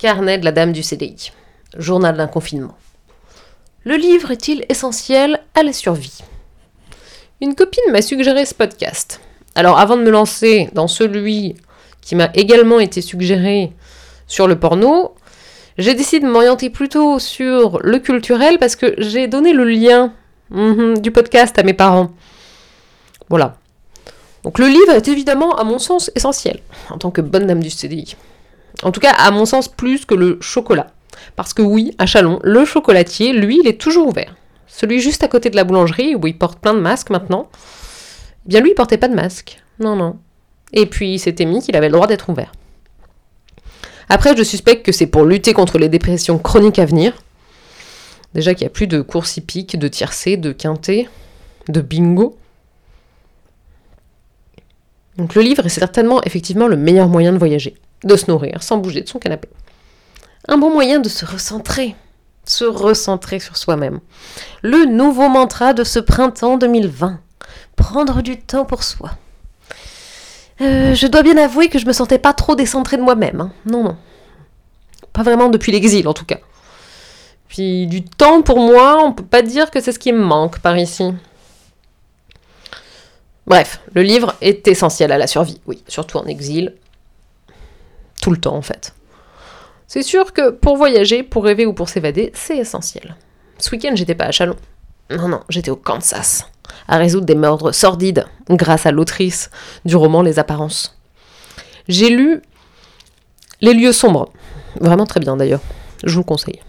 Carnet de la dame du CDI. Journal d'un confinement. Le livre est-il essentiel à la survie? Une copine m'a suggéré ce podcast. Alors avant de me lancer dans celui qui m'a également été suggéré sur le porno, j'ai décidé de m'orienter plutôt sur le culturel parce que j'ai donné le lien mhm, du podcast à mes parents. Voilà. Donc le livre est évidemment, à mon sens, essentiel en tant que bonne dame du CDI. En tout cas, à mon sens, plus que le chocolat. Parce que oui, à Chalon, le chocolatier, lui, il est toujours ouvert. Celui juste à côté de la boulangerie, où il porte plein de masques maintenant, eh bien lui, il portait pas de masque. Non, non. Et puis, il s'était mis qu'il avait le droit d'être ouvert. Après, je suspecte que c'est pour lutter contre les dépressions chroniques à venir. Déjà qu'il n'y a plus de courses hippiques, de tiercé, de quintet, de bingo. Donc le livre est certainement effectivement le meilleur moyen de voyager de se nourrir sans bouger de son canapé. Un bon moyen de se recentrer, se recentrer sur soi-même. Le nouveau mantra de ce printemps 2020. Prendre du temps pour soi. Euh, je dois bien avouer que je me sentais pas trop décentrée de moi-même. Hein. Non, non. Pas vraiment depuis l'exil, en tout cas. Puis du temps pour moi, on peut pas dire que c'est ce qui me manque par ici. Bref, le livre est essentiel à la survie, oui, surtout en exil, tout le temps en fait. C'est sûr que pour voyager, pour rêver ou pour s'évader, c'est essentiel. Ce week-end, j'étais pas à Chalon. Non, non, j'étais au Kansas, à résoudre des meurtres sordides, grâce à l'autrice du roman Les Apparences. J'ai lu Les lieux sombres. Vraiment très bien d'ailleurs. Je vous le conseille.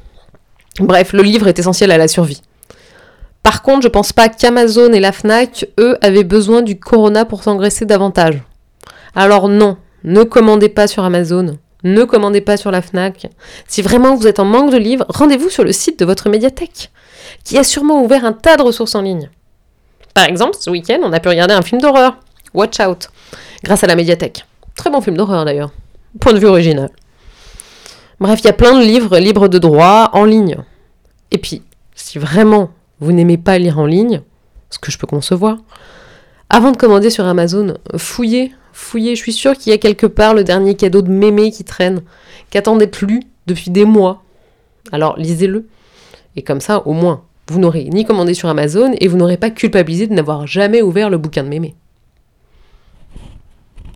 Bref, le livre est essentiel à la survie. Par contre, je pense pas qu'Amazon et la Fnac, eux, avaient besoin du corona pour s'engraisser davantage. Alors non, ne commandez pas sur Amazon. Ne commandez pas sur la FNAC. Si vraiment vous êtes en manque de livres, rendez-vous sur le site de votre médiathèque, qui a sûrement ouvert un tas de ressources en ligne. Par exemple, ce week-end, on a pu regarder un film d'horreur, Watch Out, grâce à la médiathèque. Très bon film d'horreur d'ailleurs. Point de vue original. Bref, il y a plein de livres libres de droit en ligne. Et puis, si vraiment vous n'aimez pas lire en ligne, ce que je peux concevoir, avant de commander sur Amazon, fouillez fouiller, je suis sûre qu'il y a quelque part le dernier cadeau de mémé qui traîne, qui attend d'être lu depuis des mois. Alors lisez-le. Et comme ça, au moins, vous n'aurez ni commandé sur Amazon et vous n'aurez pas culpabilisé de n'avoir jamais ouvert le bouquin de mémé.